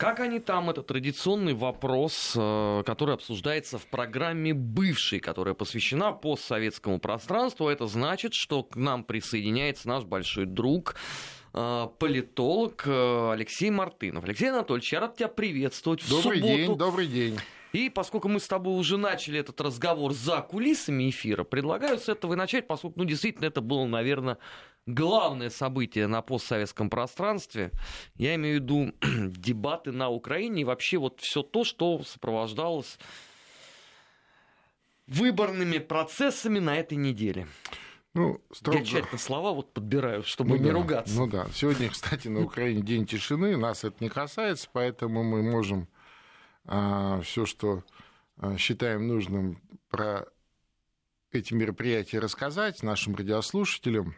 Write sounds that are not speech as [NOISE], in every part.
Как они там? Это традиционный вопрос, э, который обсуждается в программе «Бывший», которая посвящена постсоветскому пространству. Это значит, что к нам присоединяется наш большой друг, э, политолог э, Алексей Мартынов. Алексей Анатольевич, я рад тебя приветствовать в добрый субботу. день, добрый день. И поскольку мы с тобой уже начали этот разговор за кулисами эфира, предлагаю с этого и начать, поскольку, ну, действительно, это было, наверное, главное событие на постсоветском пространстве. Я имею в виду [CLEARS THROAT] дебаты на Украине и вообще вот все то, что сопровождалось выборными процессами на этой неделе. Ну, строго... Я тщательно слова вот подбираю, чтобы ну, не да, ругаться. Ну да. Сегодня, кстати, на Украине день тишины. Нас это не касается, поэтому мы можем а, все, что а, считаем нужным про эти мероприятия рассказать нашим радиослушателям.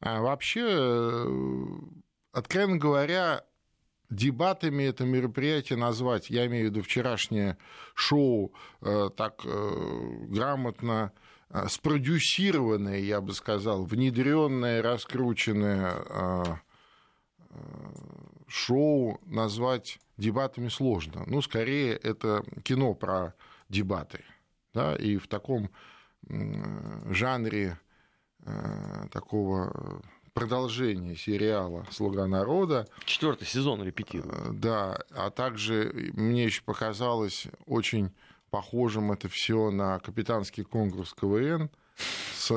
А вообще, э, откровенно говоря, дебатами это мероприятие назвать, я имею в виду вчерашнее шоу, э, так э, грамотно спродюсированное, я бы сказал, внедренное, раскрученное шоу назвать дебатами сложно. Ну, скорее, это кино про дебаты. Да, и в таком жанре такого продолжения сериала «Слуга народа». Четвертый сезон репетирует. Э, да, а также мне еще показалось очень похожим это все на капитанский конкурс КВН с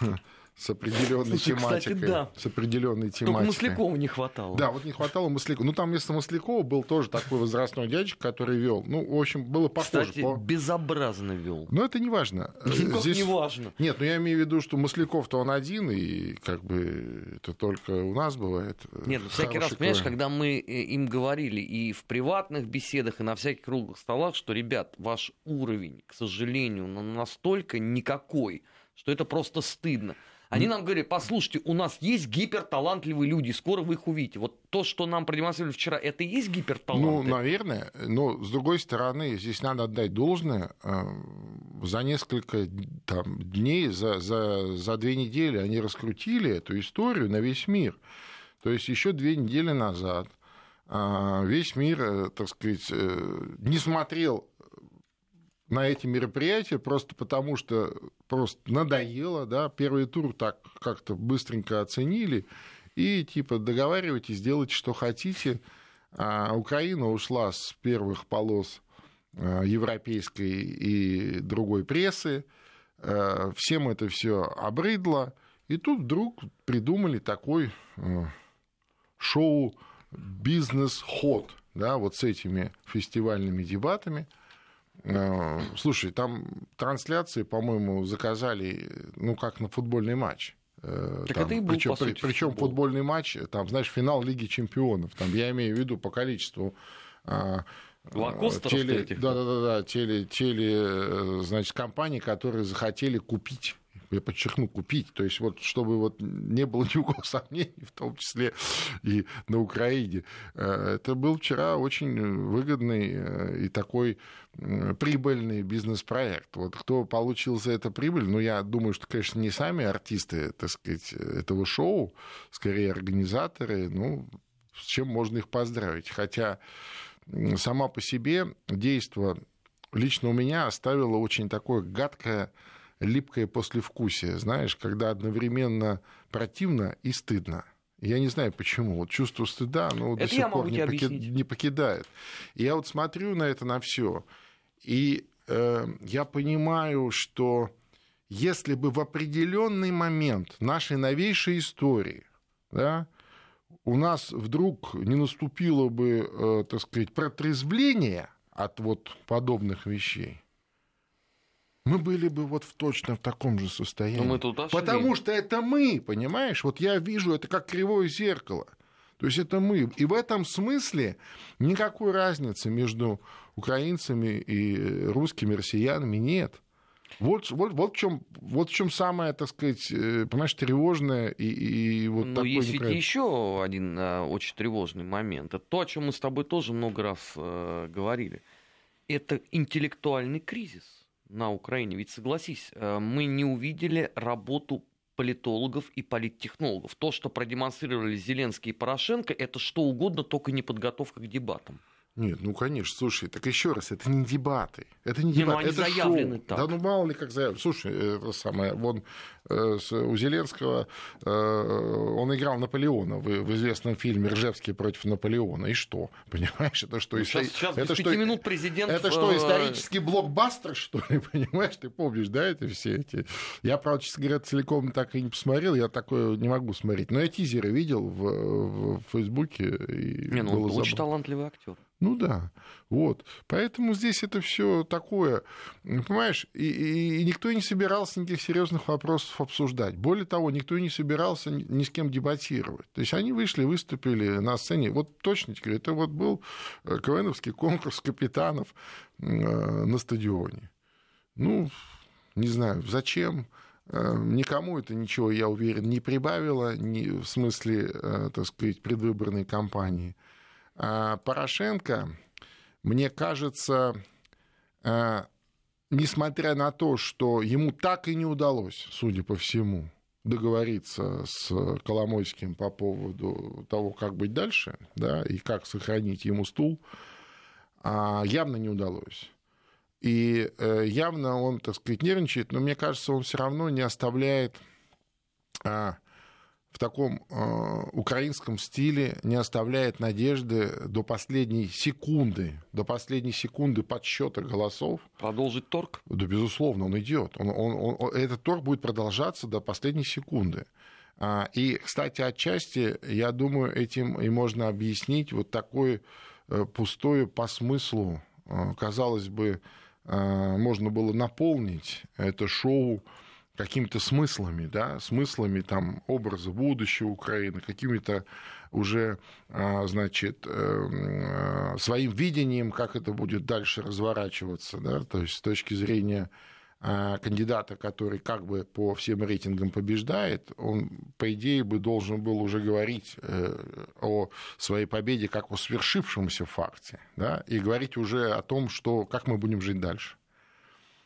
[LAUGHS] с определенной Слушай, тематикой. Кстати, да. С определенной тематикой. Только Маслякова не хватало. Да, вот не хватало Маслякова. Ну, там вместо Маслякова был тоже такой возрастной дядечка, который вел. Ну, в общем, было похоже. Кстати, по... безобразно вел. Но это не важно. [LAUGHS] Никак Здесь... не важно. Нет, ну я имею в виду, что Масляков-то он один, и как бы это только у нас бывает. Нет, ну всякий раз, понимаешь, когда мы э, им говорили и в приватных беседах, и на всяких круглых столах, что, ребят, ваш уровень, к сожалению, настолько никакой, что это просто стыдно. Они нам говорят, послушайте, у нас есть гиперталантливые люди, скоро вы их увидите. Вот то, что нам продемонстрировали вчера, это и есть гиперталанты? Ну, наверное, но с другой стороны, здесь надо отдать должное. Э, за несколько там, дней, за, за, за две недели они раскрутили эту историю на весь мир. То есть еще две недели назад э, весь мир, э, так сказать, не смотрел на эти мероприятия просто потому, что просто надоело, да, первый тур так как-то быстренько оценили, и типа договаривайтесь, делайте, что хотите. А Украина ушла с первых полос а, европейской и другой прессы, а, всем это все обрыдло, и тут вдруг придумали такой а, шоу «Бизнес-ход», да, вот с этими фестивальными дебатами – слушай, там трансляции, по-моему, заказали, ну, как на футбольный матч. Э, так там, это и был, причем, сути, причем футбольный матч, там, знаешь, финал Лиги Чемпионов. Там, я имею в виду по количеству а, теле, да, да, да, да, теле, теле, э, значит, компаний, которые захотели купить я подчеркну, купить. То есть вот чтобы вот не было [LAUGHS] ни у кого сомнений, в том числе и на Украине. Э, это был вчера очень выгодный э, и такой прибыльный бизнес-проект. Вот кто получил за это прибыль, ну, я думаю, что, конечно, не сами артисты, так сказать, этого шоу, скорее организаторы, ну, с чем можно их поздравить. Хотя сама по себе действо лично у меня оставило очень такое гадкое липкое послевкусие, знаешь, когда одновременно противно и стыдно. Я не знаю почему. Вот чувство стыда, оно это до сих пор не, поки... не покидает. И я вот смотрю на это на все. И э, я понимаю, что если бы в определенный момент нашей новейшей истории, да, у нас вдруг не наступило бы, э, так сказать, протрезвление от вот подобных вещей, мы были бы вот в точно в таком же состоянии. Но мы тут Потому что это мы, понимаешь? Вот я вижу это как кривое зеркало. То есть это мы. И в этом смысле никакой разницы между украинцами и русскими россиянами нет. Вот, вот, вот, в чем, вот в чем самое, так сказать, э, понимаешь, тревожное и, и вот Но есть ведь еще один а, очень тревожный момент. Это то, о чем мы с тобой тоже много раз а, говорили. Это интеллектуальный кризис на Украине. Ведь согласись, э, мы не увидели работу политологов и политтехнологов. То, что продемонстрировали Зеленский и Порошенко, это что угодно, только не подготовка к дебатам. Нет, ну конечно, слушай, так еще раз, это не дебаты. Это не, не ну, дебаты, ну, это шоу. Так. Да ну мало ли как заявлено. Слушай, это самое, вон э, у Зеленского, э, он играл Наполеона в, в известном фильме «Ржевский против Наполеона». И что? [LAUGHS] Понимаешь, это что? Ну, сейчас, сейчас это что, минут президент... Это что, э, исторический блокбастер, что ли? [LAUGHS] Понимаешь, ты помнишь, да, это все эти... Я, правда, честно говоря, целиком так и не посмотрел, я такое не могу смотреть. Но я тизеры видел в, в Фейсбуке. И не, ну он очень талантливый актер. Ну да, вот. Поэтому здесь это все такое, понимаешь, и, и, и никто не собирался никаких серьезных вопросов обсуждать. Более того, никто не собирался ни, с кем дебатировать. То есть они вышли, выступили на сцене. Вот точно это вот был э, КВНовский конкурс капитанов э, на стадионе. Ну, не знаю, зачем. Э, никому это ничего, я уверен, не прибавило ни в смысле, так сказать, предвыборной кампании. А Порошенко, мне кажется, несмотря на то, что ему так и не удалось, судя по всему, договориться с Коломойским по поводу того, как быть дальше, да, и как сохранить ему стул, а, явно не удалось. И э, явно он, так сказать, нервничает, но мне кажется, он все равно не оставляет в таком э, украинском стиле не оставляет надежды до последней секунды, до последней секунды подсчета голосов. Продолжить торг? Да, безусловно, он идет. Он, он, он, этот торг будет продолжаться до последней секунды. А, и, кстати, отчасти, я думаю, этим и можно объяснить вот такое э, пустое по смыслу, э, казалось бы, э, можно было наполнить это шоу какими-то смыслами, да, смыслами там образа будущего Украины, какими-то уже, а, значит, э, своим видением, как это будет дальше разворачиваться, да, то есть с точки зрения а, кандидата, который как бы по всем рейтингам побеждает, он, по идее, бы должен был уже говорить э, о своей победе как о свершившемся факте, да, и говорить уже о том, что, как мы будем жить дальше.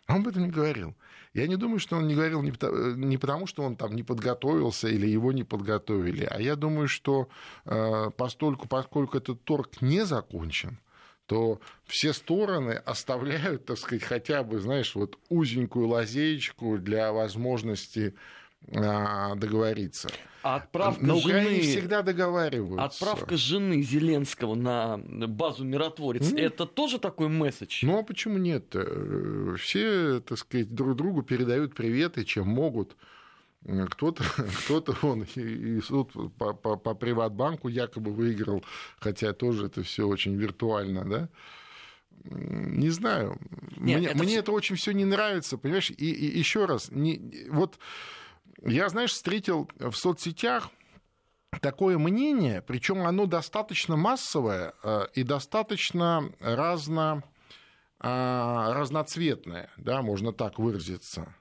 А он об этом не говорил. Я не думаю, что он не говорил не потому, что он там не подготовился или его не подготовили, а я думаю, что э, постольку, поскольку этот торг не закончен, то все стороны оставляют, так сказать, хотя бы, знаешь, вот узенькую лазеечку для возможности договориться. А отправка на Украине жены, всегда договариваются. Отправка жены Зеленского на базу миротворец, mm. это тоже такой месседж? Ну, а почему нет? Э, все, так сказать, друг другу передают приветы, чем могут. Кто-то, [LAUGHS] кто-то он и, и суд по, по, по Приватбанку якобы выиграл, хотя тоже это все очень виртуально, да? Не знаю. Нет, мне это... мне это очень все не нравится, понимаешь? И, и еще раз, не, вот я, знаешь, встретил в соцсетях такое мнение, причем оно достаточно массовое э, и достаточно разно, а, разноцветное, да, можно так выразиться.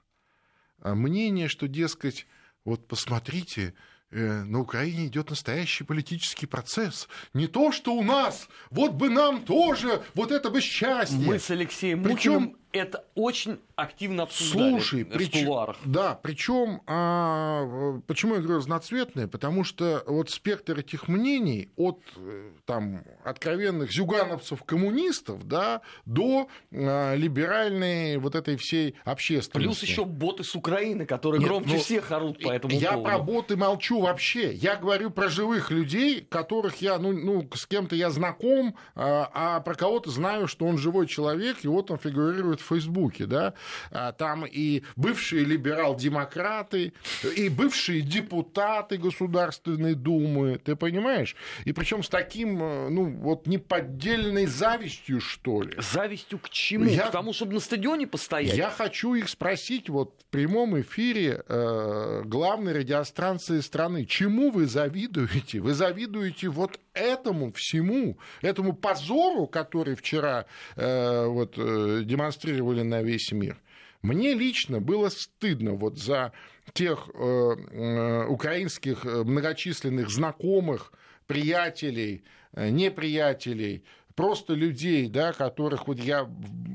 Э, мнение, что, дескать, вот посмотрите, Э, на Украине идет настоящий политический процесс. Не то, что у нас. Вот бы нам тоже, вот это бы счастье. Мы с Алексеем Причем это очень активно обсуждали Слушай, в прич... кулуарах. Да, причем а, почему я говорю разноцветные? Потому что вот спектр этих мнений от э, там, откровенных зюгановцев-коммунистов да, до а, либеральной вот этой всей общественности. Плюс еще боты с Украины, которые Нет, громче ну, всех орут по этому я поводу. Я про боты молчу вообще. Я говорю про живых людей, которых я, ну, ну с кем-то я знаком, а, а про кого-то знаю, что он живой человек, и вот он фигурирует в Фейсбуке, да, а, там и бывшие либерал-демократы, и бывшие депутаты Государственной Думы, ты понимаешь? И причем с таким, э, ну, вот неподдельной завистью, что ли. Завистью к чему? Я... К тому, чтобы на стадионе постоять? Я хочу их спросить вот в прямом эфире э, главной радиостанции страны, чему вы завидуете? Вы завидуете вот этому всему, этому позору, который вчера э, вот, э, демонстрировали на весь мир. Мне лично было стыдно вот за тех э, э, украинских э, многочисленных знакомых, приятелей, э, неприятелей, просто людей, да, которых вот я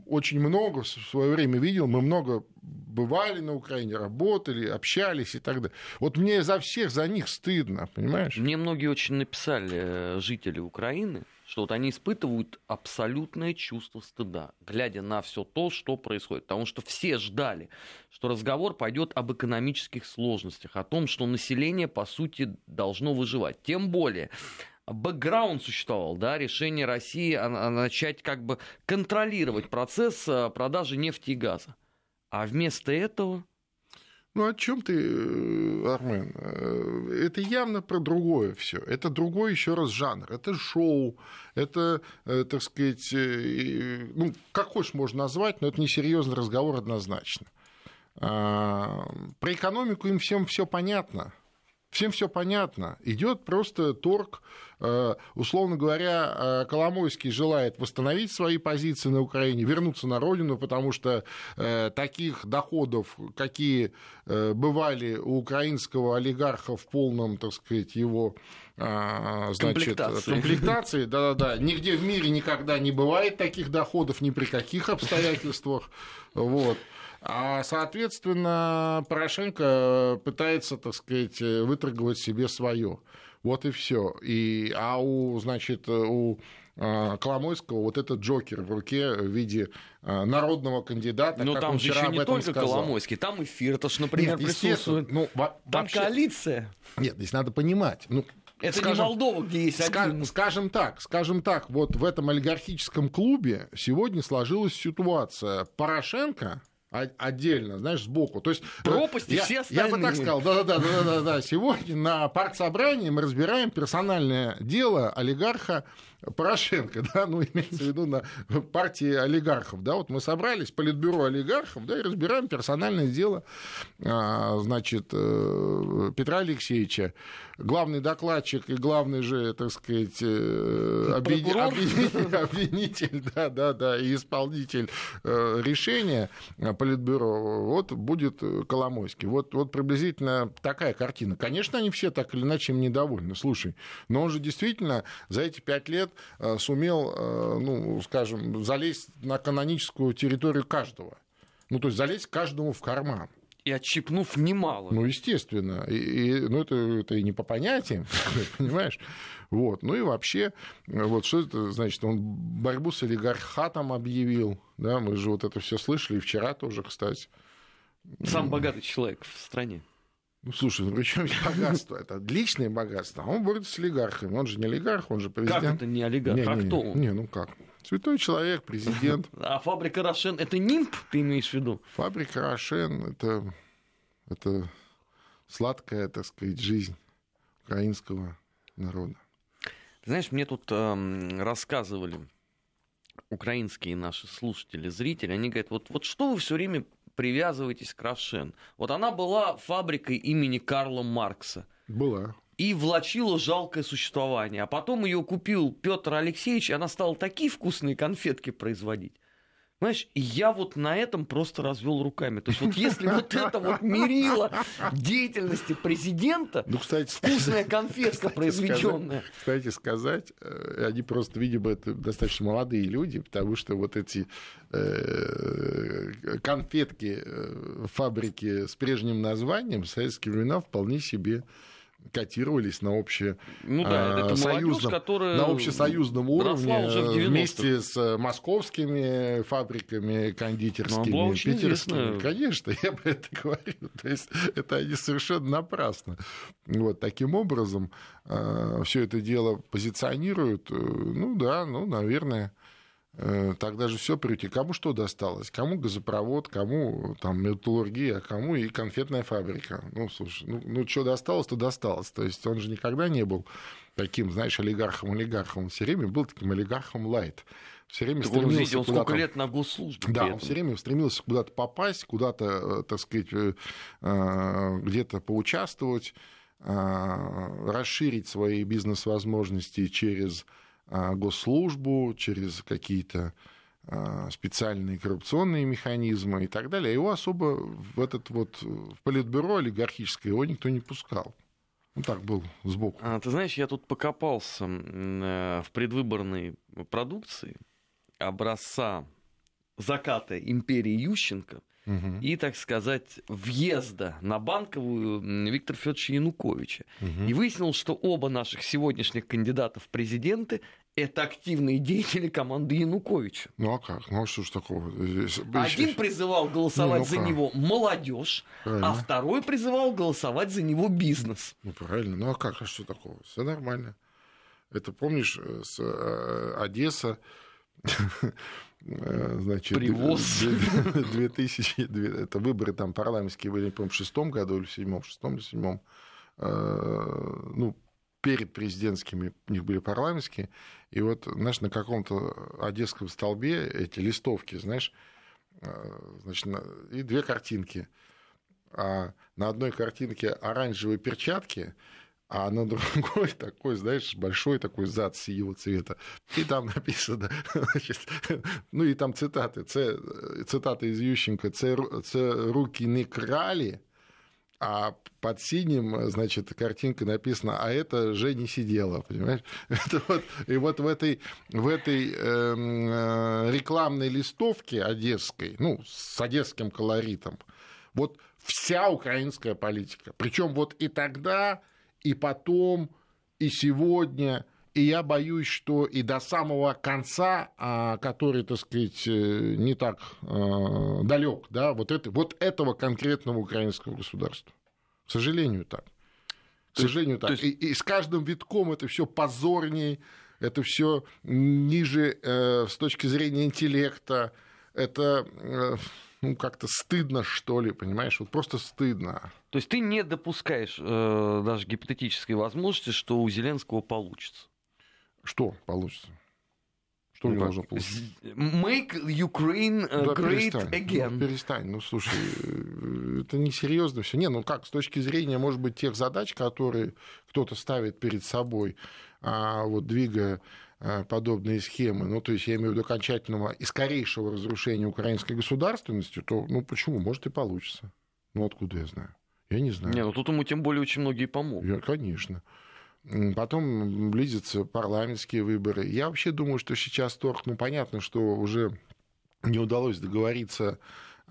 очень много в свое время видел, мы много бывали на Украине, работали, общались и так далее. Вот мне за всех за них стыдно, понимаешь? Мне многие очень написали э, жители Украины, что вот они испытывают абсолютное чувство стыда, глядя на все то, что происходит. Потому что все ждали, что разговор пойдет об экономических сложностях, о том, что население, по сути, должно выживать. Тем более, бэкграунд существовал, да, решение России начать как бы контролировать процесс э, продажи нефти и газа. А вместо этого ну о чем ты, э, Армен? Э, это явно про другое все. Это другой еще раз жанр. Это шоу, это, так сказать, ну, как хочешь можно назвать, но это не серьезный разговор однозначно. А, про экономику им всем все понятно. Всем все понятно. Идет просто торг. Э, условно говоря, э, Коломойский желает восстановить свои позиции на Украине, вернуться на родину, потому что э, таких доходов, какие бывали у украинского олигарха в полном, так сказать, его значит, комплектации. комплектации, да-да-да, нигде в мире никогда не бывает таких доходов, ни при каких обстоятельствах. Вот. А, соответственно, Порошенко пытается, так сказать, выторговать себе свое. Вот и все. И, а у, значит, у а, Коломойского вот этот Джокер в руке в виде а, народного кандидата. Но там же еще не только сказал. Коломойский, там и Фирташ, например, Нет, присутствует. Ну, там вообще... коалиция. Нет, здесь надо понимать. Ну, это скажем, не Молдова, где есть один. Скажем так, скажем так, вот в этом олигархическом клубе сегодня сложилась ситуация. Порошенко отдельно, знаешь, сбоку. То есть э, пропасти я, все остальные. Я бы так сказал, да-да-да, да-да-да. Сегодня на партсобрании мы разбираем персональное дело олигарха Порошенко, [LAUGHS] да, ну, имеется в виду на партии олигархов, да, вот мы собрались, политбюро олигархов, да, и разбираем персональное дело, а, значит, э, Петра Алексеевича, главный докладчик и главный же, так сказать, э, обвинитель, [LAUGHS] обвинитель, да, да, да, и исполнитель э, решения политбюро, вот будет Коломойский. Вот, вот приблизительно такая картина. Конечно, они все так или иначе им недовольны, слушай, но он же действительно за эти пять лет лет э, сумел, э, ну, скажем, залезть на каноническую территорию каждого. Ну, то есть залезть каждому в карман. И отщипнув немало. Ну, естественно. И, и, ну, это, это и не по понятиям, [LAUGHS] понимаешь? Вот. Ну и вообще, вот что это значит? Он борьбу с олигархатом объявил. Да, мы же вот это все слышали, и вчера тоже, кстати. Сам богатый человек в стране. Ну, слушай, ну причем богатство? Это личное богатство. А он борется с олигархами. Он же не олигарх, он же президент. Как это не олигарх? Не, а не, кто он? Не, ну как? Святой человек, президент. [LAUGHS] А фабрика Рошен – это нимб, ты имеешь в виду? Фабрика Рошен – это, это сладкая, так сказать, жизнь украинского народа. Ты знаешь, мне тут э, рассказывали украинские наши слушатели, зрители, они говорят, вот, вот что вы все время привязывайтесь к Рошен. Вот она была фабрикой имени Карла Маркса. Была. И влачила жалкое существование. А потом ее купил Петр Алексеевич, и она стала такие вкусные конфетки производить. Знаешь, я вот на этом просто развел руками. То есть вот если вот это вот мерило деятельности президента, ну, кстати, вкусная конфетка произведенная. Кстати сказать, э, они просто, видимо, это достаточно молодые люди, потому что вот эти э, конфетки э, фабрики с прежним названием в советские времена вполне себе котировались на общее ну, да, это союзном, на общесоюзном уровне вместе с э, московскими фабриками кондитерскими, ну, питерскими. Конечно, [LAUGHS] я бы это говорил. То есть это они совершенно напрасно. Вот таким образом э, все это дело позиционируют. Э, ну да, ну, наверное, Э, тогда же все прийти. Кому что досталось? Кому газопровод, кому там металлургия, кому и конфетная фабрика. Ну, слушай, ну, ну что досталось, то досталось. То есть он же никогда не был таким, знаешь, олигархом-олигархом. Он все время был таким олигархом лайт. Все время так стремился он, видите, он сколько лет на госслужбе. Да, он все время стремился куда-то попасть, куда-то, э, так сказать, э, где-то поучаствовать, расширить свои бизнес-возможности через госслужбу, через какие-то а, специальные коррупционные механизмы и так далее. Его особо в этот вот в политбюро олигархическое его никто не пускал. Ну так был сбоку. А, ты знаешь, я тут покопался э, в предвыборной продукции образца заката империи Ющенко угу. и, так сказать, въезда на банковую Виктора Федоровича Януковича. Угу. И выяснилось, что оба наших сегодняшних кандидата в президенты это активные [LAUGHS] деятели команды Януковича. Ну а как? Ну а что ж такого? Один [LAUGHS] призывал голосовать ну, ну за него молодежь, а второй призывал голосовать за него бизнес. Ну правильно. Ну а как? А что такого? Все нормально. Это помнишь, э, с э, Одесса [LAUGHS] значит, Привоз. [LAUGHS] 2000, это выборы там парламентские были, по-моему, в шестом году или в седьмом, в шестом или в седьмом. Э, ну, перед президентскими у них были парламентские. И вот, знаешь, на каком-то одесском столбе эти листовки, знаешь, э, значит, и две картинки. А на одной картинке оранжевые перчатки, а на другой [LAUGHS] такой, знаешь, большой такой зад синего цвета. И там [LAUGHS] написано, значит, [LAUGHS] ну и там цитаты, це, цитата из Ющенко, це, руки не крали, а под синим, значит, картинка написана, а это же не сидела, понимаешь? Это вот, и вот в этой, в этой эм, э, рекламной листовке одесской, ну, с одесским колоритом, вот вся украинская политика. Причем вот и тогда, и потом, и сегодня, и я боюсь, что и до самого конца, а, который, так сказать, э, не так а, далек, да, вот, это, вот этого конкретного украинского государства. К сожалению, так. К сожалению, так. Есть... И, и с каждым витком это все позорнее, это все ниже э, с точки зрения интеллекта, это э, ну, как-то стыдно, что ли, понимаешь? Вот просто стыдно. То есть ты не допускаешь э, даже гипотетической возможности, что у Зеленского получится? Что получится? Что ну, должен получиться? Make Ukraine uh, да, great перестань, again. Ну, перестань, ну слушай, э, это несерьезно все. Не, ну как, с точки зрения, может быть, тех задач, которые кто-то ставит перед собой, а вот двигая Э, подобные схемы, ну, то есть я имею в виду окончательного и скорейшего разрушения украинской государственности, то, ну, почему? Может, и получится. Ну, откуда я знаю? Я не знаю. Не, ну тут ему тем более очень многие помогут. Я, конечно. Потом близятся парламентские выборы. Я вообще думаю, что сейчас торг, ну, понятно, что уже не удалось договориться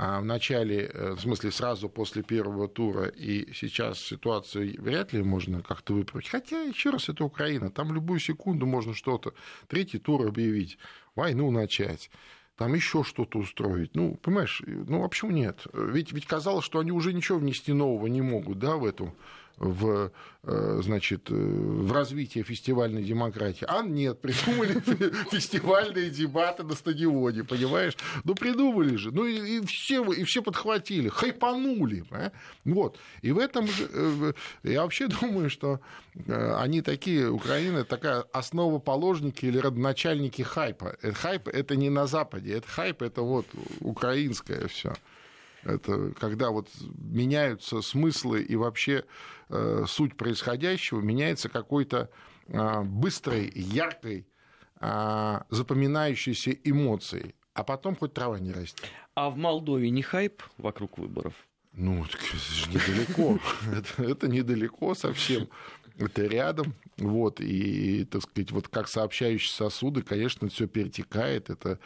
а в начале, э, в смысле сразу после первого тура, и сейчас ситуацию вряд ли можно как-то выправить. Хотя, еще раз, это Украина, там любую секунду можно что-то, третий тур объявить, войну начать там еще что-то устроить. Ну, понимаешь, ну, а почему нет? Ведь, ведь казалось, что они уже ничего внести нового не могут, да, в эту в, э, значит, э, в развитие фестивальной демократии. А нет, [LAUGHS] придумали фестивальные дебаты на стадионе, понимаешь? Ну, придумали же. Ну, и, и, все, и все подхватили, хайпанули. А? Вот. И в этом же... Э, я вообще [LAUGHS] думаю, что они такие, Украина, такая основоположники или родоначальники хайпа. Хайп — это не на Западе, это хайп — это вот украинское все. Это когда вот меняются смыслы и вообще э, суть происходящего, меняется какой-то э, быстрой, яркой, э, запоминающейся эмоцией. А потом хоть трава не растет. А в Молдове не хайп вокруг выборов? Ну, это же недалеко. [LAUGHS] это, это недалеко совсем. Это рядом. Вот. И, так сказать, вот как сообщающие сосуды, конечно, все перетекает, это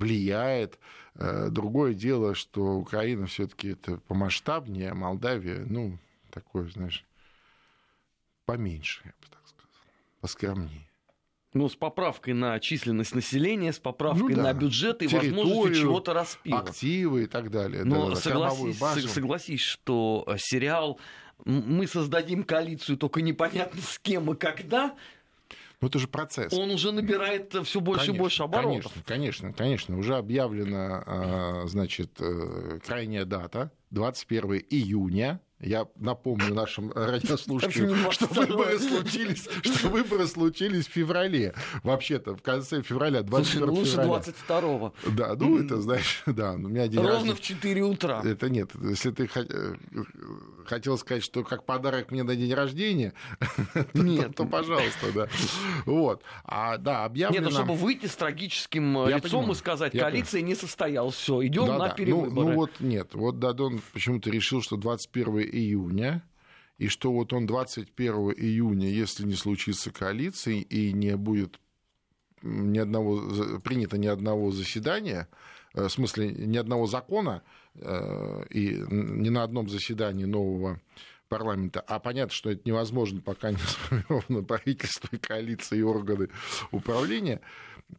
влияет. Э, другое дело, что Украина все-таки это помасштабнее, а Молдавия, ну, такое, знаешь, поменьше, я бы так сказал, поскромнее. Ну, с поправкой на численность населения, с поправкой ну, да. на бюджет и возможностью чего-то распила. Активы и так далее. Но да, согласись, согласись, что э, сериал «Мы создадим коалицию, только непонятно с кем и когда», но это же процесс. Он уже набирает все больше конечно, и больше оборотов. Конечно, конечно, конечно. Уже объявлена, а, значит, э, крайняя дата, 21 июня я напомню нашим [LAUGHS] радиослушателям, что выборы случились, что выборы случились в феврале. Вообще-то в конце февраля, 21 Слушай, лучше февраля. 22-го. Да, ну это, знаешь, [LAUGHS] да, у меня день Ровно рождения. в 4 утра. Это нет, если ты хотел сказать, что как подарок мне на день рождения, [LAUGHS] нет. то, пожалуйста, да. Вот. А, да, объявлено... Нет, ну, чтобы выйти с трагическим э, лицом и сказать, коалиция не состоялась, все, идем на перевыборы. Ну, ну вот нет, вот Дадон почему-то решил, что 21 июня и что вот он 21 июня, если не случится коалиции и не будет ни одного, принято ни одного заседания, э, в смысле ни одного закона э, и ни на одном заседании нового парламента, а понятно, что это невозможно, пока не сформировано [LAUGHS] правительство и коалиция и органы управления,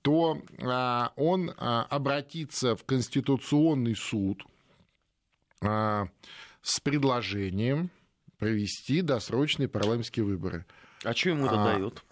то а, он а, обратится в Конституционный суд а, с предложением провести досрочные парламентские выборы. А что ему это а, дает?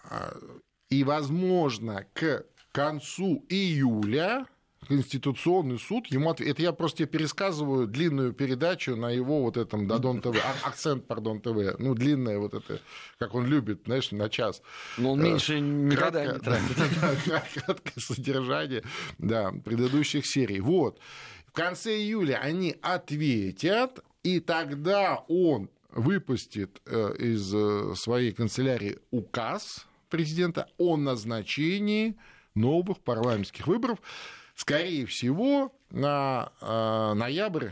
И, возможно, к концу июля Конституционный суд ему ответ... Это я просто тебе пересказываю длинную передачу на его вот этом Дадон ТВ, а, акцент, пардон, ТВ. Ну, длинное вот это, как он любит, знаешь, на час. Но он меньше э, никогда не тратит. [LAUGHS] Краткое содержание, да, предыдущих серий. Вот. В конце июля они ответят, и тогда он выпустит э, из э, своей канцелярии указ президента о назначении новых парламентских выборов скорее всего, на э, ноябрь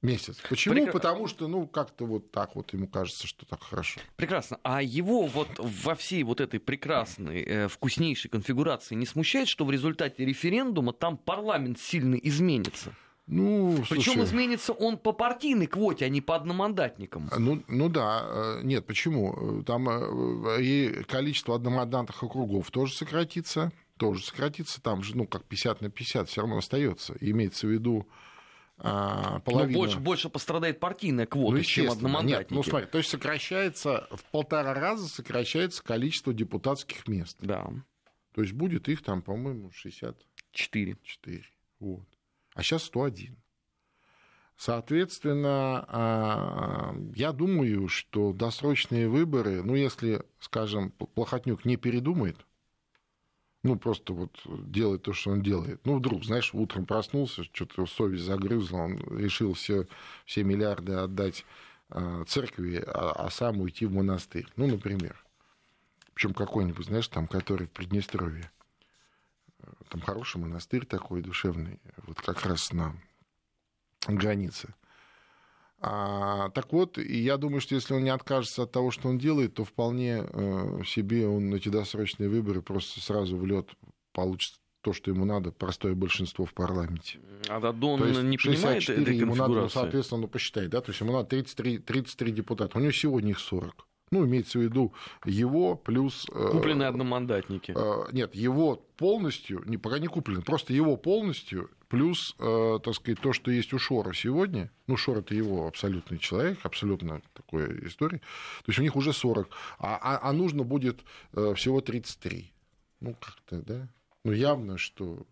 месяц. Почему? Прекра... Потому что, ну, как-то вот так вот ему кажется, что так хорошо. Прекрасно. А его вот во всей вот этой прекрасной, э, вкуснейшей конфигурации не смущает, что в результате референдума там парламент сильно изменится? Ну, Причем слушай, изменится он по партийной квоте, а не по одномандатникам. Ну, ну да, э, нет, почему? Там э, и количество одномандатных округов тоже сократится тоже сократится, там же, ну, как 50 на 50 все равно остается. Имеется в виду а, половина... Но больше, больше пострадает партийная квота, ну, чем одномандатники. Нет, ну смотри, то есть сокращается, в полтора раза сокращается количество депутатских мест. Да. То есть будет их там, по-моему, 64. 4. Вот. А сейчас 101. Соответственно, а, я думаю, что досрочные выборы, ну, если, скажем, Плохотнюк не передумает, ну, просто вот делает то, что он делает. Ну, вдруг, знаешь, утром проснулся, что-то совесть загрызла, он решил все, все миллиарды отдать э, церкви, а, а сам уйти в монастырь. Ну, например. Причем какой-нибудь, знаешь, там, который в Приднестровье. Там хороший монастырь такой душевный, вот как раз на границе. А, так вот, я думаю, что если он не откажется от того, что он делает, то вполне э, себе он эти досрочные выборы просто сразу в лед получит то, что ему надо, простое большинство в парламенте. А Дадон не понимает этой ему надо, ну, соответственно, ну, посчитай, да, то есть ему надо 33, 33 депутата, у него сегодня их 40. Ну, имеется в виду его плюс... Э, купленные одномандатники. Э, нет, его полностью, не, пока не куплены, просто его полностью, плюс, э, так сказать, то, что есть у Шора сегодня. Ну, Шор это его абсолютный человек, абсолютно такой история. То есть у них уже 40, а, а, а нужно будет всего 33. Ну, как-то, да? Ну, явно, что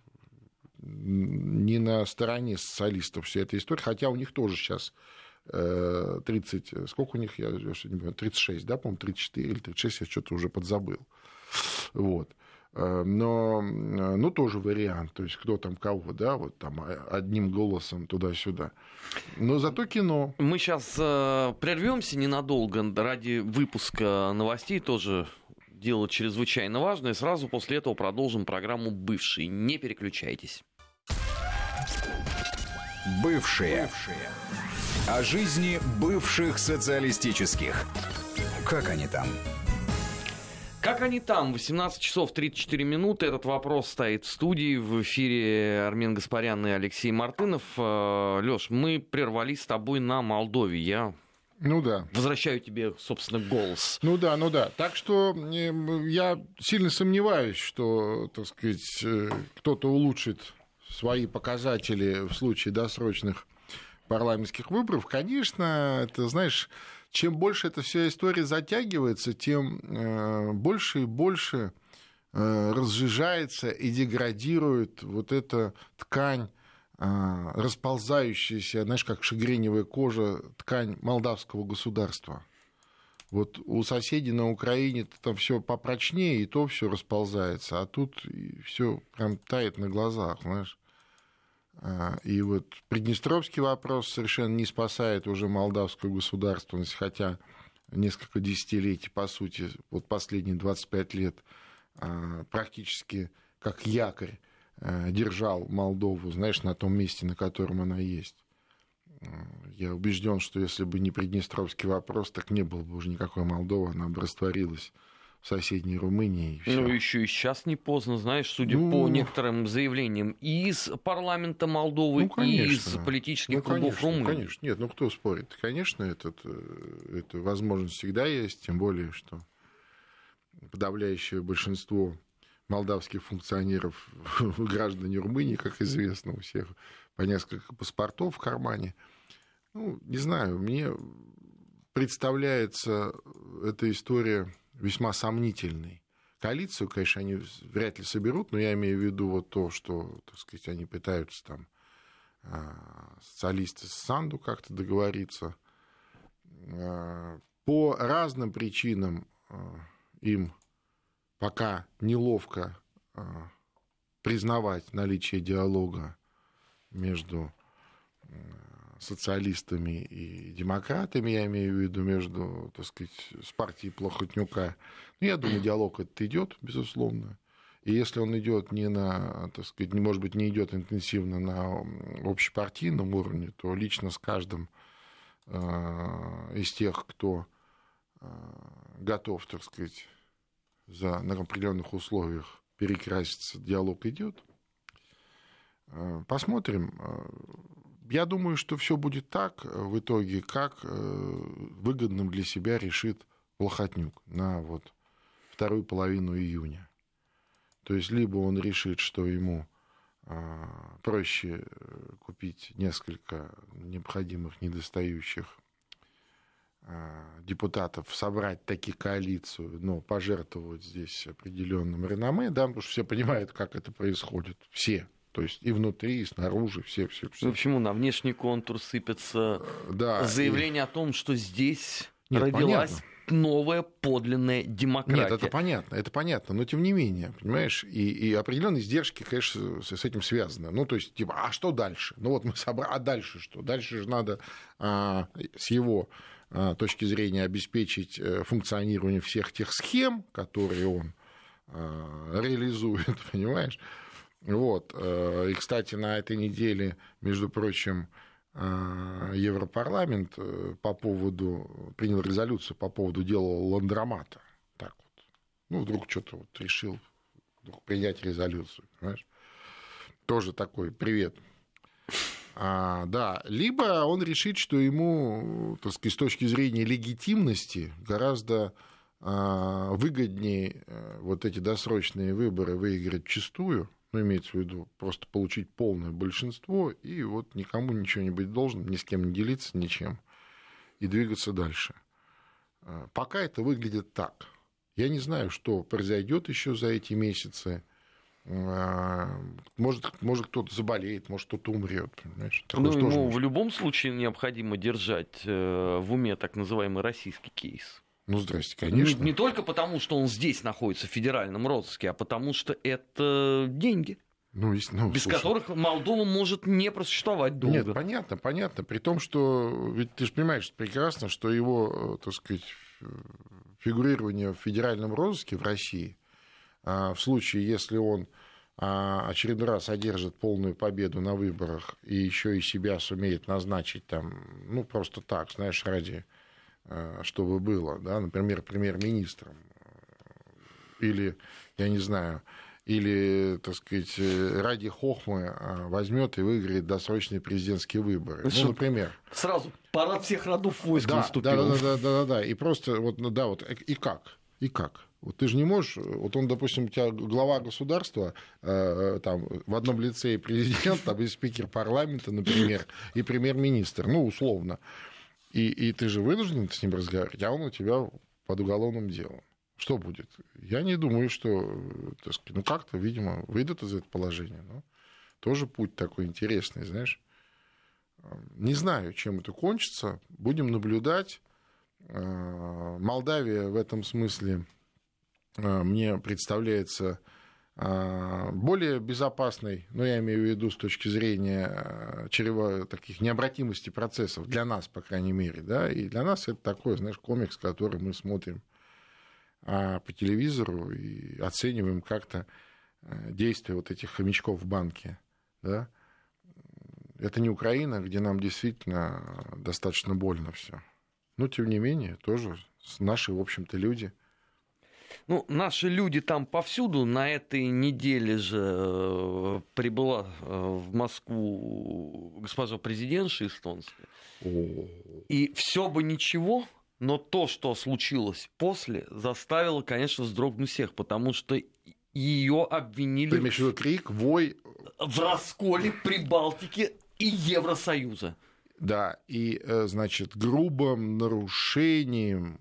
не на стороне социалистов вся эта история, хотя у них тоже сейчас 30, э, сколько у них, я, я не помню, 36, да, по-моему, 34 или 36, я что-то уже подзабыл. Вот. Э, но, э, ну, тоже вариант, то есть кто там кого, да, вот там одним голосом туда-сюда. Но зато кино. Мы сейчас э, прервемся ненадолго ради выпуска новостей, тоже дело чрезвычайно важное. Сразу после этого продолжим программу «Бывшие». Не переключайтесь. Бывшие. Бывшие. О жизни бывших социалистических. Как они там? Как они там? 18 часов 34 минуты. Этот вопрос стоит в студии. В эфире Армен Гаспарян и Алексей Мартынов. Э, Леш, мы прервались с тобой на Молдове. Я ну да. Возвращаю тебе, собственно, голос. Ну да, ну да. Так что я сильно сомневаюсь, что, так сказать, э, кто-то улучшит свои показатели в случае досрочных парламентских выборов, конечно, это, знаешь, чем больше эта вся история затягивается, тем э, больше и больше э, разжижается и деградирует вот эта ткань э, расползающаяся, знаешь, как шагреневая кожа, ткань молдавского государства. Вот у соседей на Украине там все попрочнее, и то все расползается, а тут все прям тает на глазах, знаешь. А, и вот Приднестровский вопрос совершенно не спасает уже молдавскую государственность, хотя несколько десятилетий, по сути, вот последние 25 лет а, практически как якорь а, держал Молдову, знаешь, на том месте, на котором она есть. Я убежден, что если бы не Приднестровский вопрос, так не было бы уже никакой Молдовы, она бы растворилась в соседней Румынии. Ну, еще и сейчас не поздно, знаешь, судя ну, по некоторым заявлениям и из парламента Молдовы, ну, конечно, и из политических ну, клубов конечно, Румынии. Конечно, нет, ну кто спорит? Конечно, этот, э, эта возможность всегда есть, тем более, что подавляющее большинство молдавских функционеров [LAUGHS] граждане Румынии, как известно, у всех по несколько паспортов в кармане. Ну, не знаю, мне представляется эта история весьма сомнительной. Коалицию, конечно, они вряд ли соберут, но я имею в виду вот то, что, так сказать, они пытаются там а, социалисты с Санду как-то договориться. А, по разным причинам а, им пока неловко признавать наличие диалога между социалистами и демократами, я имею в виду, между, так сказать, с партией Плохотнюка. Ну, я думаю, диалог этот идет, безусловно. И если он идет не на, так сказать, не, может быть, не идет интенсивно на общепартийном уровне, то лично с каждым э, из тех, кто э, готов, так сказать, за, на определенных условиях перекраситься, диалог идет. Э, посмотрим. Э, я думаю, что все будет так э, в итоге, как выгодным для себя решит Лохотнюк на вот вторую половину июня. То есть либо он решит, что ему проще купить несколько необходимых, недостающих депутатов, собрать таки коалицию, но пожертвовать здесь определенным реноме, да, потому что все понимают, как это происходит. Все то есть и внутри, и снаружи, все, все, все. Ну, почему на внешний контур сыпется да, заявление и... о том, что здесь Нет, родилась понятно. новая подлинная демократия. Нет, это понятно, это понятно, но тем не менее, понимаешь, и, и определенные издержки, конечно, с, с этим связаны. Ну, то есть, типа, а что дальше? Ну, вот мы собрали, а дальше что? Дальше же надо а, с его а, точки зрения обеспечить э, функционирование всех тех схем, которые он а, реализует, [LAUGHS] понимаешь? Вот. Э, и, кстати, на этой неделе, между прочим, э, Европарламент э, по поводу, принял резолюцию по поводу дела Ландромата. Так вот. Ну, вдруг что-то вот решил вдруг принять резолюцию, понимаешь? Тоже такой привет. А, да, либо он решит, что ему, так сказать, с точки зрения легитимности гораздо а, выгоднее вот эти досрочные выборы выиграть чистую, ну, имеется в виду просто получить полное большинство, и вот никому ничего не быть должен, ни с кем не делиться ничем, и двигаться дальше. А, пока это выглядит так. Я не знаю, что произойдет еще за эти месяцы. А, может, может кто-то заболеет, может кто-то умрет. Ну, ему в любом случае необходимо держать э, в уме так называемый российский кейс. Ну, здрасте, конечно. Не, не только потому, что он здесь находится в федеральном розыске, а потому что это деньги. Ну, ну, без слушай, которых Молдова может не просуществовать долго. Нет, понятно, понятно. При том, что ведь ты же понимаешь прекрасно, что его, э, так сказать, фигурирование в федеральном розыске в России, а, в случае, если он а, очередной раз одержит полную победу на выборах и еще и себя сумеет назначить там, ну, просто так, знаешь, ради Э, чтобы было, да, например, премьер-министром, э, или, я не знаю, или, так сказать, э, ради хохмы возьмет и выиграет досрочные президентские выборы. Ну, ну например. Сразу парад всех родов войск да, наступил. Да, да, да, да, да, да. И просто, вот, ну, да, вот, и как? И как? Вот ты же не можешь, вот он, допустим, у тебя глава государства, э, там, в одном лице и президент, там, и спикер парламента, например, и премьер-министр, ну, условно. И, и ты же вынужден с ним разговаривать, а он у тебя под уголовным делом. Что будет? Я не думаю, что, так сказать, ну как-то, видимо, выйдут из этого положения. Но тоже путь такой интересный, знаешь. Не знаю, чем это кончится. Будем наблюдать. А, Молдавия в этом смысле а, мне представляется более безопасной, но я имею в виду с точки зрения а, чрева таких необратимости процессов, для нас, по крайней мере, да, и для нас это такой, знаешь, комикс, который мы смотрим а, по телевизору и оцениваем как-то действия вот этих хомячков в банке, да. Это не Украина, где нам действительно достаточно больно все. Но, тем не менее, тоже наши, в общем-то, люди. Ну, наши люди там повсюду. На этой неделе же э, прибыла э, в Москву госпожа президентша эстонская. И все бы ничего, но то, что случилось после, заставило, конечно, вздрогнуть всех, потому что ее обвинили... Ты имеешь в виду крик, вой? В расколе Прибалтики и Евросоюза. Да, и, э, значит, грубым нарушением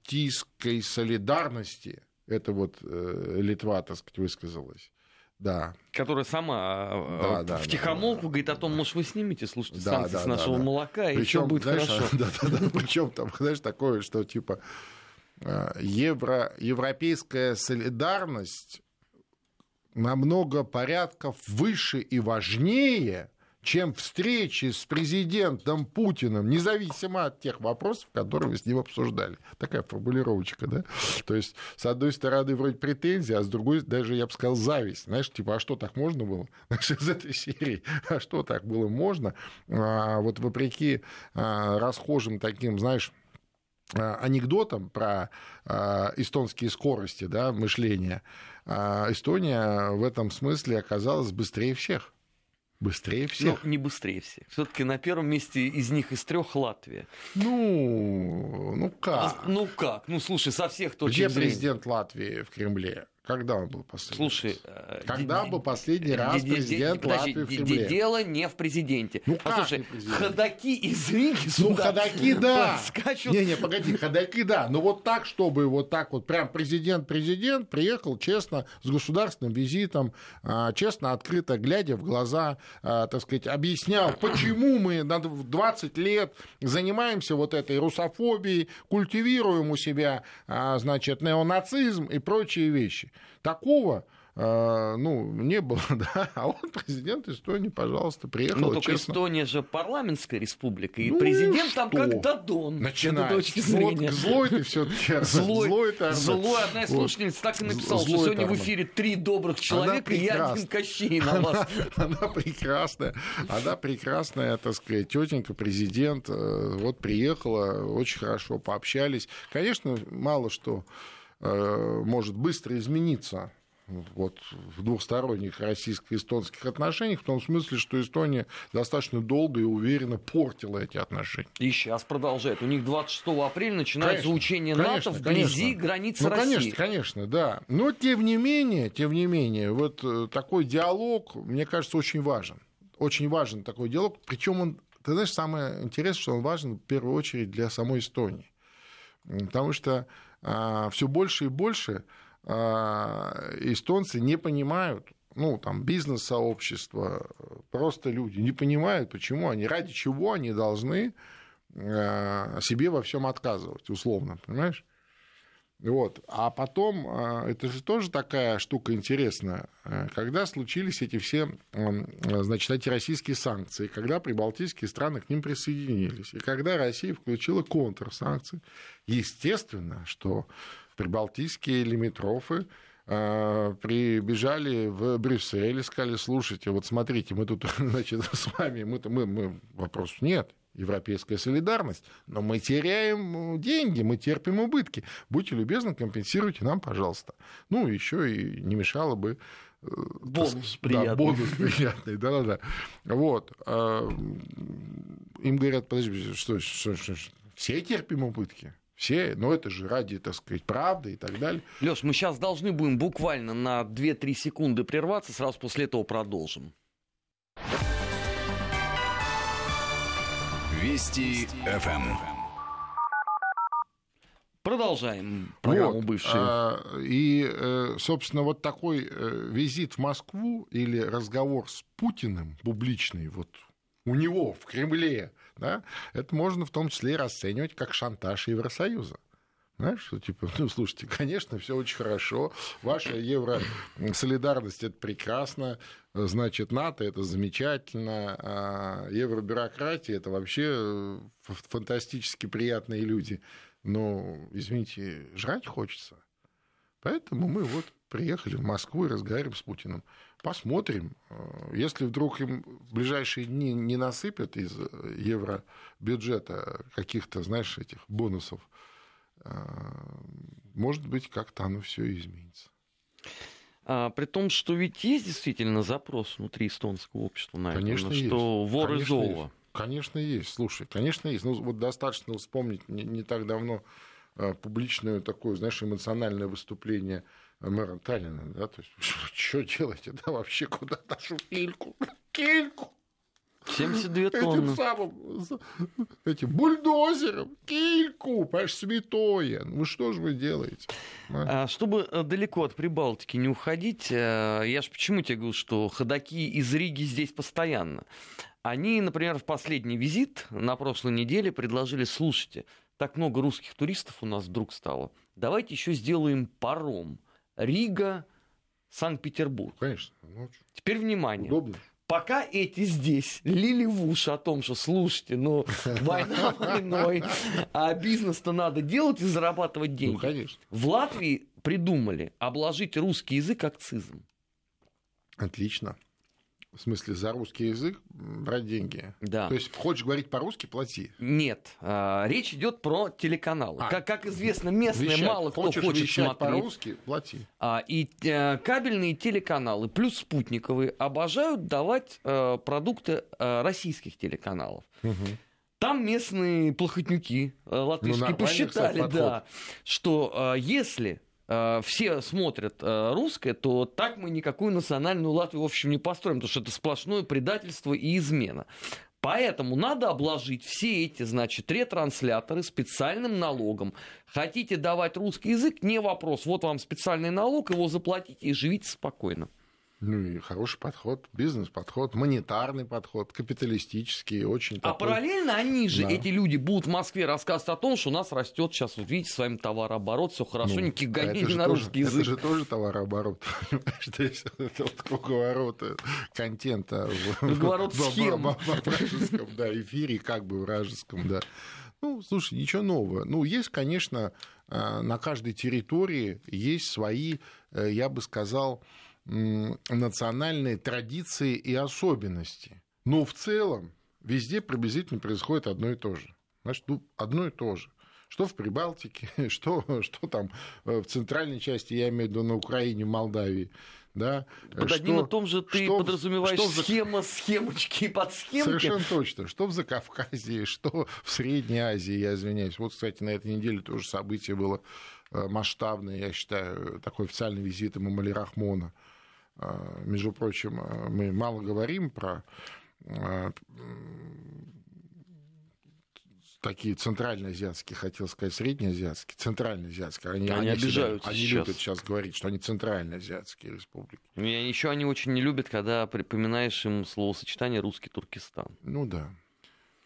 прибалтийской солидарности, это вот э, Литва, так сказать, высказалась, да. Которая сама э, да, да, в тихомолку да, говорит о том, может, вы снимете, слушайте, да, санкции да, с нашего да, молока, причем, и все будет знаешь, хорошо. [LAUGHS] Да, да, да, причем там, знаешь, такое, что типа евро, европейская солидарность намного порядков выше и важнее, чем встречи с президентом Путиным, независимо от тех вопросов, которые вы с ним обсуждали. Такая формулировочка, да? То есть, с одной стороны, вроде претензии, а с другой, даже, я бы сказал, зависть. Знаешь, типа, а что так можно было? [LAUGHS] Знаешь, из этой серии, а что так было можно? А, вот вопреки а, расхожим таким, знаешь, а, анекдотом про а, эстонские скорости да, мышления, а Эстония в этом смысле оказалась быстрее всех. Быстрее всех. Ну, не быстрее всех. Все-таки на первом месте из них из трех Латвия. Ну, ну как? Ну как? Ну слушай, со всех точек Где зрения. президент Латвии в Кремле? Когда он был последний? Слушай, э, когда был последний раз президент Латвии в Кремле? Дело не в президенте. Ну как Слушай, ходаки из Риги Ну ходаки да. Скачут. Не, не, погоди, ходаки да. Но вот так, чтобы вот так вот прям президент-президент приехал честно с государственным визитом, а, честно, открыто, глядя в глаза, а, так сказать, объяснял, почему мы на 20 лет занимаемся вот этой русофобией, культивируем у себя, а, значит, неонацизм и прочие вещи. Такого э, ну, не было, [LAUGHS] да, а он президент Эстонии, пожалуйста, приехал. Ну, только честно. Эстония же парламентская республика, и ну президент и там как Дадон. Начинает. Вот злой ты все таки [LAUGHS] Злой, злой, злой. Одна из слушательниц вот. так и написала, что сегодня в эфире три добрых человека и один Кощей на вас. Она, [LAUGHS] она прекрасная, она прекрасная, так сказать, тетенька, президент, э, вот приехала, очень хорошо пообщались. Конечно, мало что может быстро измениться вот, в двухсторонних российско-эстонских отношениях, в том смысле, что Эстония достаточно долго и уверенно портила эти отношения. И сейчас продолжает. У них 26 апреля начинается конечно, учение конечно, НАТО вблизи конечно. границ ну, России. Конечно, конечно, да. Но тем не менее, тем не менее, вот э, такой диалог, мне кажется, очень важен. Очень важен такой диалог. Причем он, ты знаешь, самое интересное, что он важен в первую очередь для самой Эстонии. Потому что все больше и больше а, эстонцы не понимают, ну, там, бизнес-сообщество, просто люди не понимают, почему они, ради чего они должны а, себе во всем отказывать, условно, понимаешь? Вот. А потом, это же тоже такая штука интересная, когда случились эти все, значит, антироссийские санкции, когда прибалтийские страны к ним присоединились, и когда Россия включила контрсанкции, естественно, что прибалтийские лимитрофы прибежали в Брюссель и сказали, слушайте, вот смотрите, мы тут, [LAUGHS] значит, с вами, мы, мы, мы вопросов нет, европейская солидарность, но мы теряем деньги, мы терпим убытки. Будьте любезны, компенсируйте нам, пожалуйста. Ну, еще и не мешало бы э, Бонус приятный. Да, бонус приятный, да-да-да. Вот. А, им говорят, подожди, что, что, что, что все терпим убытки? Все, но это же ради, так сказать, правды и так далее. Леш, мы сейчас должны будем буквально на 2-3 секунды прерваться, сразу после этого продолжим. Вести ФМ. Продолжаем программу вот, бывшие. А, и, э, собственно, вот такой э, визит в Москву или разговор с Путиным публичный, вот у него в Кремле, да, это можно в том числе расценивать как шантаж Евросоюза. Знаешь, что типа, ну, слушайте, конечно, все очень хорошо, ваша евросолидарность – это прекрасно, значит, НАТО – это замечательно, а евробюрократия – это вообще э, фантастически приятные люди. Но, извините, жрать хочется. Поэтому мы вот приехали в Москву и разговариваем с Путиным. Посмотрим. Э, если вдруг им в ближайшие дни не насыпят из евробюджета каких-то, знаешь, этих бонусов, э, может быть, как-то оно все изменится. А, при том, что ведь есть действительно запрос внутри эстонского общества на конечно это, есть. что вор конечно олова. Есть. Конечно, есть. Слушай, конечно, есть. Ну, вот достаточно вспомнить не, не так давно э, публичное такое, знаешь, эмоциональное выступление мэра Таллина, да, то есть, [LAUGHS] что делаете, да, вообще куда нашу кильку, кильку, 72 тонны. Этим самым, этим бульдозером, кильку, понимаешь, святое. Ну что же вы делаете? А? Чтобы э, далеко от Прибалтики не уходить, э, я же почему тебе говорю, что ходаки из Риги здесь постоянно. Они, например, в последний визит на прошлой неделе предложили, слушайте, так много русских туристов у нас вдруг стало, давайте еще сделаем паром. Рига, Санкт-Петербург. Конечно. Ну, Теперь внимание. Удобно пока эти здесь лили в уши о том, что слушайте, ну, [LAUGHS] война войной, а бизнес-то надо делать и зарабатывать деньги. Ну, конечно. В Латвии придумали обложить русский язык акцизом. Отлично. В смысле, за русский язык брать деньги. Да. То есть, хочешь говорить по-русски, плати. Нет. А, речь идет про телеканалы. А, как, как известно, местные вещать. мало кто хочешь хочет смотреть. по-русски, плати. А, и а, кабельные телеканалы, плюс спутниковые, обожают давать а, продукты а, российских телеканалов. Угу. Там местные плохотнюки латышские ну, посчитали, кстати, да, что если Э, все смотрят э, русское, то так мы никакую национальную Латвию, в общем, не построим, потому что это сплошное предательство и измена. Поэтому надо обложить все эти, значит, ретрансляторы специальным налогом. Хотите давать русский язык, не вопрос. Вот вам специальный налог, его заплатите и живите спокойно. Ну и хороший подход, бизнес-подход, монетарный подход, капиталистический, очень А такой... параллельно они же, да. эти люди, будут в Москве рассказывать о том, что у нас растет сейчас, вот видите, с вами товарооборот, все хорошо, ну, никаких а гонений на тоже, русский язык. Это же тоже товарооборот, [LAUGHS] то есть это вот круговорот контента в, круговорот. В, вражеском да, эфире, как бы вражеском, да. Ну, слушай, ничего нового. Ну, есть, конечно, а, на каждой территории есть свои, э, я бы сказал, национальные традиции и особенности. Но в целом везде приблизительно происходит одно и то же. Значит, ну, одно и то же. Что в Прибалтике, [LAUGHS] что, что там э, в центральной части, я имею в виду на Украине, Молдавии. Да? Под что, одним и том же ты что, подразумеваешь что схема, схемочки и подсхемки. Совершенно точно. Что в Закавказье, [LAUGHS] что в Средней Азии, я извиняюсь. Вот, кстати, на этой неделе тоже событие было э, масштабное, я считаю, такой официальный визит Эмамали Рахмона а, между прочим, мы мало говорим про такие центральноазиатские, хотел сказать, среднеазиатские, центральноазиатские. Они, они, они обижаются Они сейчас. любят сейчас говорить, что они центральноазиатские республики. И еще они очень не любят, когда припоминаешь им словосочетание «русский Туркестан». Ну да.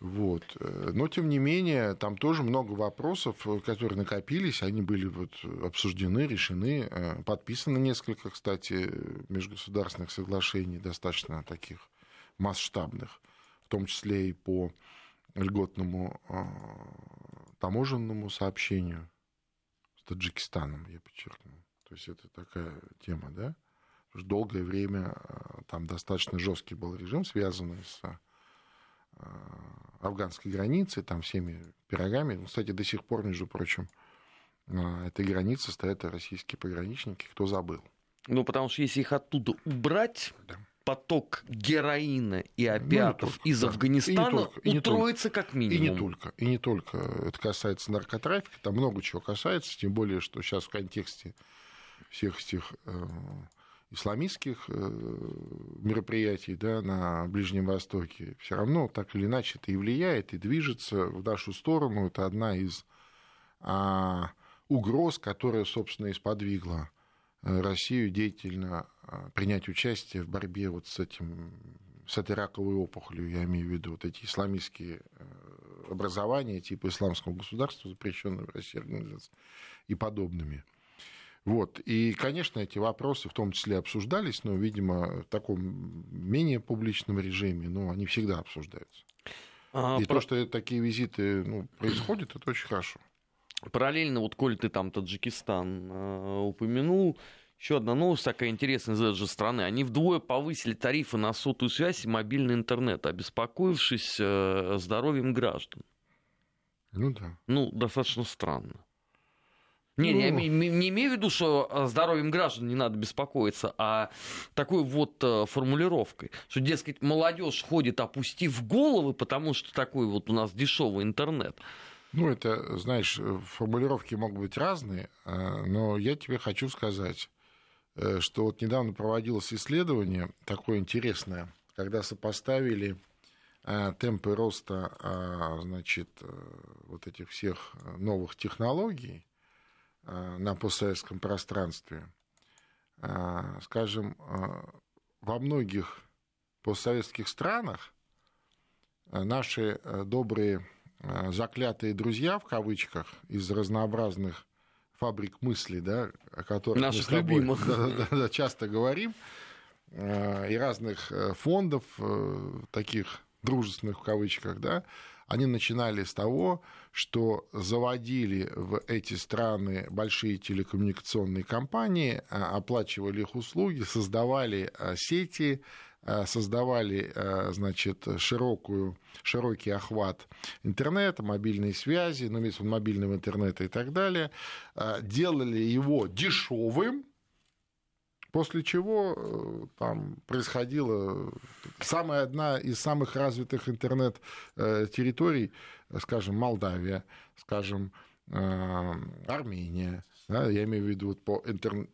Вот. Э, но, тем не менее, там тоже много вопросов, э, которые накопились, они были вот обсуждены, решены, э, подписано несколько, кстати, межгосударственных соглашений, достаточно таких масштабных, в том числе и по льготному таможенному сообщению с Таджикистаном, я подчеркну. То есть это такая тема, да? Долгое время там достаточно жесткий был режим, связанный с афганской границы, там всеми пирогами. Ну, кстати, до сих пор, между прочим, на этой границе стоят российские пограничники, кто забыл. Ну, потому что если их оттуда убрать, да. Поток героина и ну, опиатов ну, из да. Афганистана и только, и утроится только, как минимум. И не только. И не только. Это касается наркотрафика, там много чего касается, тем более, что сейчас в контексте всех этих э, исламистских э, мероприятий да, на Ближнем Востоке, все равно так или иначе это и влияет, и движется в нашу сторону. Это одна из а, угроз, которая, собственно, и сподвигла Россию деятельно а, принять участие в борьбе вот с этим с этой раковой опухолью, я имею в виду вот эти исламистские э, образования типа исламского государства, запрещенные в России организации и подобными. Вот. И, конечно, эти вопросы в том числе обсуждались, но, видимо, в таком менее публичном режиме, но они всегда обсуждаются. А, и про... то, что такие визиты ну, происходят, это очень хорошо. Параллельно, вот, коль ты там Таджикистан э, упомянул, Еще одна новость такая интересная из этой же страны. Они вдвое повысили тарифы на сотовую связь и мобильный интернет, обеспокоившись э, здоровьем граждан. Ну да. Ну, достаточно странно. Не, ну... не, не имею в виду, что здоровьем граждан не надо беспокоиться, а такой вот э, формулировкой, что, дескать, молодежь ходит, опустив головы, потому что такой вот у нас дешевый интернет. Ну, это, знаешь, формулировки могут быть разные, э, но я тебе хочу сказать, э, что вот недавно проводилось исследование такое интересное, когда сопоставили темпы роста значит, вот этих всех новых технологий Э, на постсоветском пространстве. Э, скажем, э, во многих постсоветских странах наши добрые заклятые друзья, в кавычках, из разнообразных фабрик мысли, да, о которых Наших мы тобой любимых. Да, да, да, часто говорим, и разных фондов, таких дружественных в кавычках, да, они начинали с того, что заводили в эти страны большие телекоммуникационные компании, оплачивали их услуги, создавали сети, создавали значит, широкую, широкий охват интернета, мобильной связи, ну, мобильного интернета и так далее, делали его дешевым, После чего э, там происходила самая одна из самых развитых интернет-территорий, э, скажем, Молдавия, скажем, э, Армения, да, я имею в виду вот по интернету.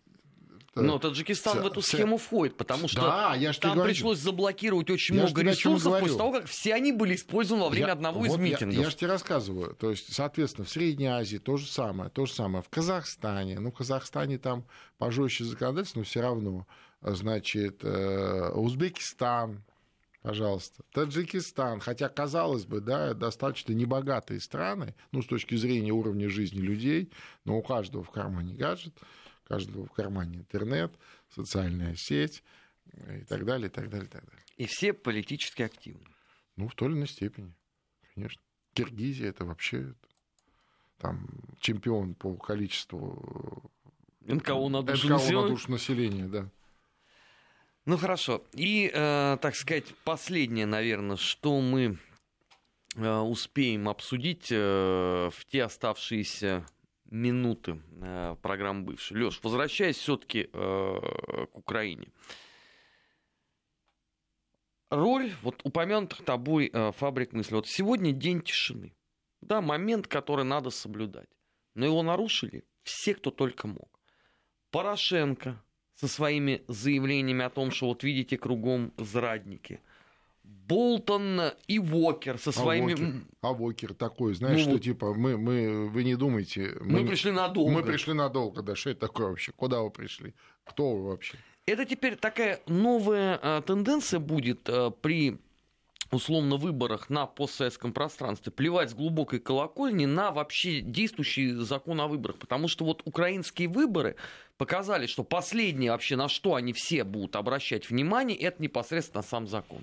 Но Таджикистан в эту схему входит, потому что да, я там говорю. пришлось заблокировать очень я много ресурсов после того, как все они были использованы во время я, одного вот из митингов. Я, я же тебе рассказываю. То есть, соответственно, в Средней Азии то же самое, то же самое. В Казахстане, ну, в Казахстане там пожестче законодательство, но все равно. Значит, э, Узбекистан, пожалуйста. Таджикистан, хотя, казалось бы, да, достаточно небогатые страны, ну, с точки зрения уровня жизни людей, но у каждого в кармане гаджет – каждого в кармане интернет, социальная сеть и так далее, и так далее, и так далее. И все политически активны. Ну, в той или иной степени, конечно. Киргизия это вообще там чемпион по количеству НКО на душу, НКО населения. на душу населения, да. Ну хорошо. И, э, так сказать, последнее, наверное, что мы э, успеем обсудить э, в те оставшиеся минуты э, программы бывшей. Леш, возвращаясь все-таки э, к Украине. Роль вот упомянутых тобой э, фабрик мысли. Вот сегодня день тишины. Да, момент, который надо соблюдать. Но его нарушили все, кто только мог. Порошенко со своими заявлениями о том, что вот видите кругом зрадники – Болтон и Вокер со своими... А Вокер, а Вокер такой, знаешь, ну, что типа мы, мы, вы не думайте... Мы, мы пришли надолго. Мы пришли надолго, да, что это такое вообще? Куда вы пришли? Кто вы вообще? Это теперь такая новая а, тенденция будет а, при условно выборах на постсоветском пространстве плевать с глубокой колокольни на вообще действующий закон о выборах. Потому что вот украинские выборы показали, что последнее вообще на что они все будут обращать внимание, это непосредственно сам закон.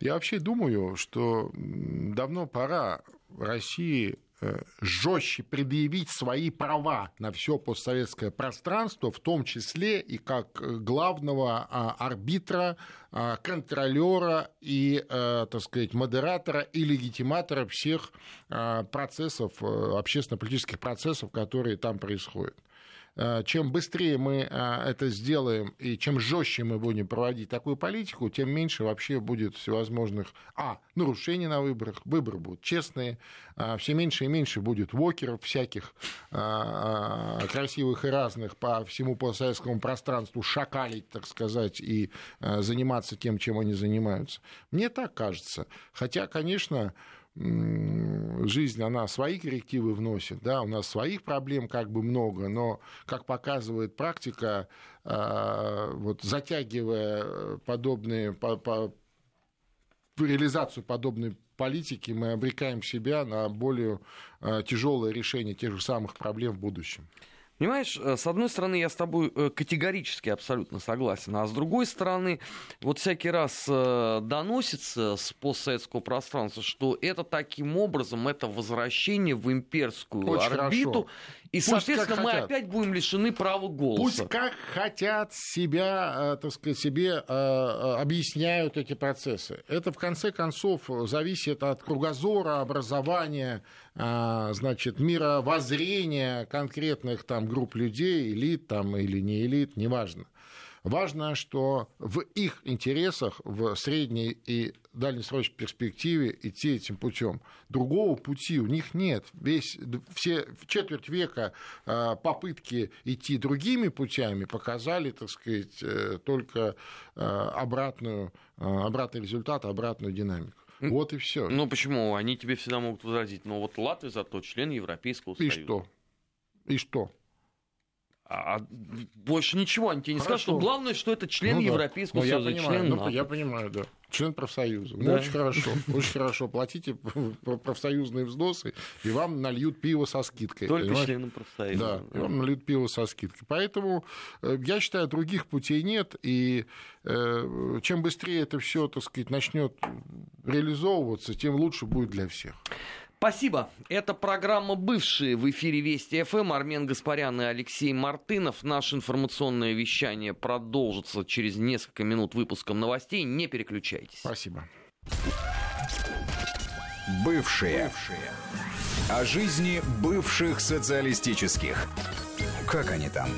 Я вообще думаю, что давно пора России э, жестче предъявить свои права на все постсоветское пространство, в том числе и как главного а, арбитра, а, контролера и, э, так сказать, модератора и легитиматора всех а, процессов, э, общественно-политических процессов, которые там происходят. Э, чем быстрее мы э, это сделаем и чем жестче мы будем проводить такую политику, тем меньше вообще будет всевозможных а, нарушений на выборах, выборы будут честные, э, все меньше и меньше будет вокеров всяких красивых и разных по всему постсоветскому пространству шакалить, так сказать, и заниматься тем, чем они занимаются. Мне так кажется. Хотя, конечно, жизнь, она свои коррективы вносит, да, у нас своих проблем как бы много, но, как показывает практика, а, вот затягивая подобные, по, по, реализацию подобной политики, мы обрекаем себя на более а, тяжелое решение тех же самых проблем в будущем. Понимаешь, э, с одной стороны, я с тобой э, категорически абсолютно согласен, а с другой стороны, вот всякий раз э, доносится с постсоветского пространства, что это таким образом, это возвращение в имперскую Очень орбиту, хорошо. И, Пусть соответственно, мы опять будем лишены права голоса. Пусть как хотят себя, э, так сказать, себе э, э, объясняют эти процессы. Это, в конце концов, зависит от кругозора, образования, значит, мировоззрения конкретных там групп людей, элит там или не элит, неважно. Важно, что в их интересах в средней и дальнесрочной перспективе идти этим путем. Другого пути у них нет. Весь, все четверть века а, попытки идти другими путями показали, так сказать, э, только а, обратную, обратный результат, обратную динамику. Вот и все. Ну почему? Они тебе всегда могут возразить. Но вот Латвия зато член Европейского Союза. И что? И что? А, а больше ничего они тебе не скажут. Что главное, что это член ну, Европейского да. Союза, я понимаю, член ну, НАТО. Я понимаю, да. Член профсоюза. Ну, да. очень хорошо. Очень хорошо. Платите [LAUGHS] профсоюзные взносы, и вам нальют пиво со скидкой. Только понимаете? членам профсоюза. Да, и вам нальют пиво со скидкой. Поэтому э, я считаю, других путей нет. И э, чем быстрее это все, так сказать, начнет реализовываться, тем лучше будет для всех. Спасибо. Это программа «Бывшие» в эфире Вести ФМ. Армен Гаспарян и Алексей Мартынов. Наше информационное вещание продолжится через несколько минут выпуском новостей. Не переключайтесь. Спасибо. Бывшие. Бывшие. О жизни бывших социалистических. Как они там?